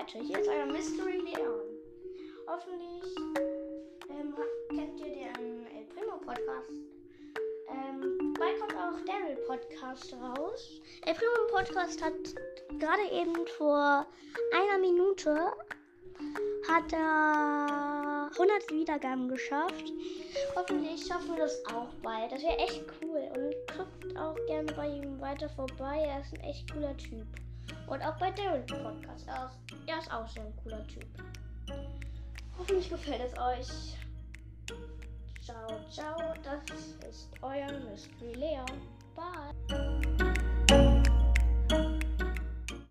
Leute, hier ist euer Mystery Leon. Hoffentlich ähm, kennt ihr den El Primo Podcast. Ähm, bald kommt auch Daryl Podcast raus. El Primo Podcast hat gerade eben vor einer Minute hat er 100 Wiedergaben geschafft. Hoffentlich schaffen wir das auch bald. Das wäre echt cool. Und guckt auch gerne bei ihm weiter vorbei. Er ist ein echt cooler Typ. Und auch bei Daryl Podcast. Er ist, er ist auch so ein cooler Typ. Hoffentlich gefällt es euch. Ciao, ciao. Das ist euer Mystery Leon.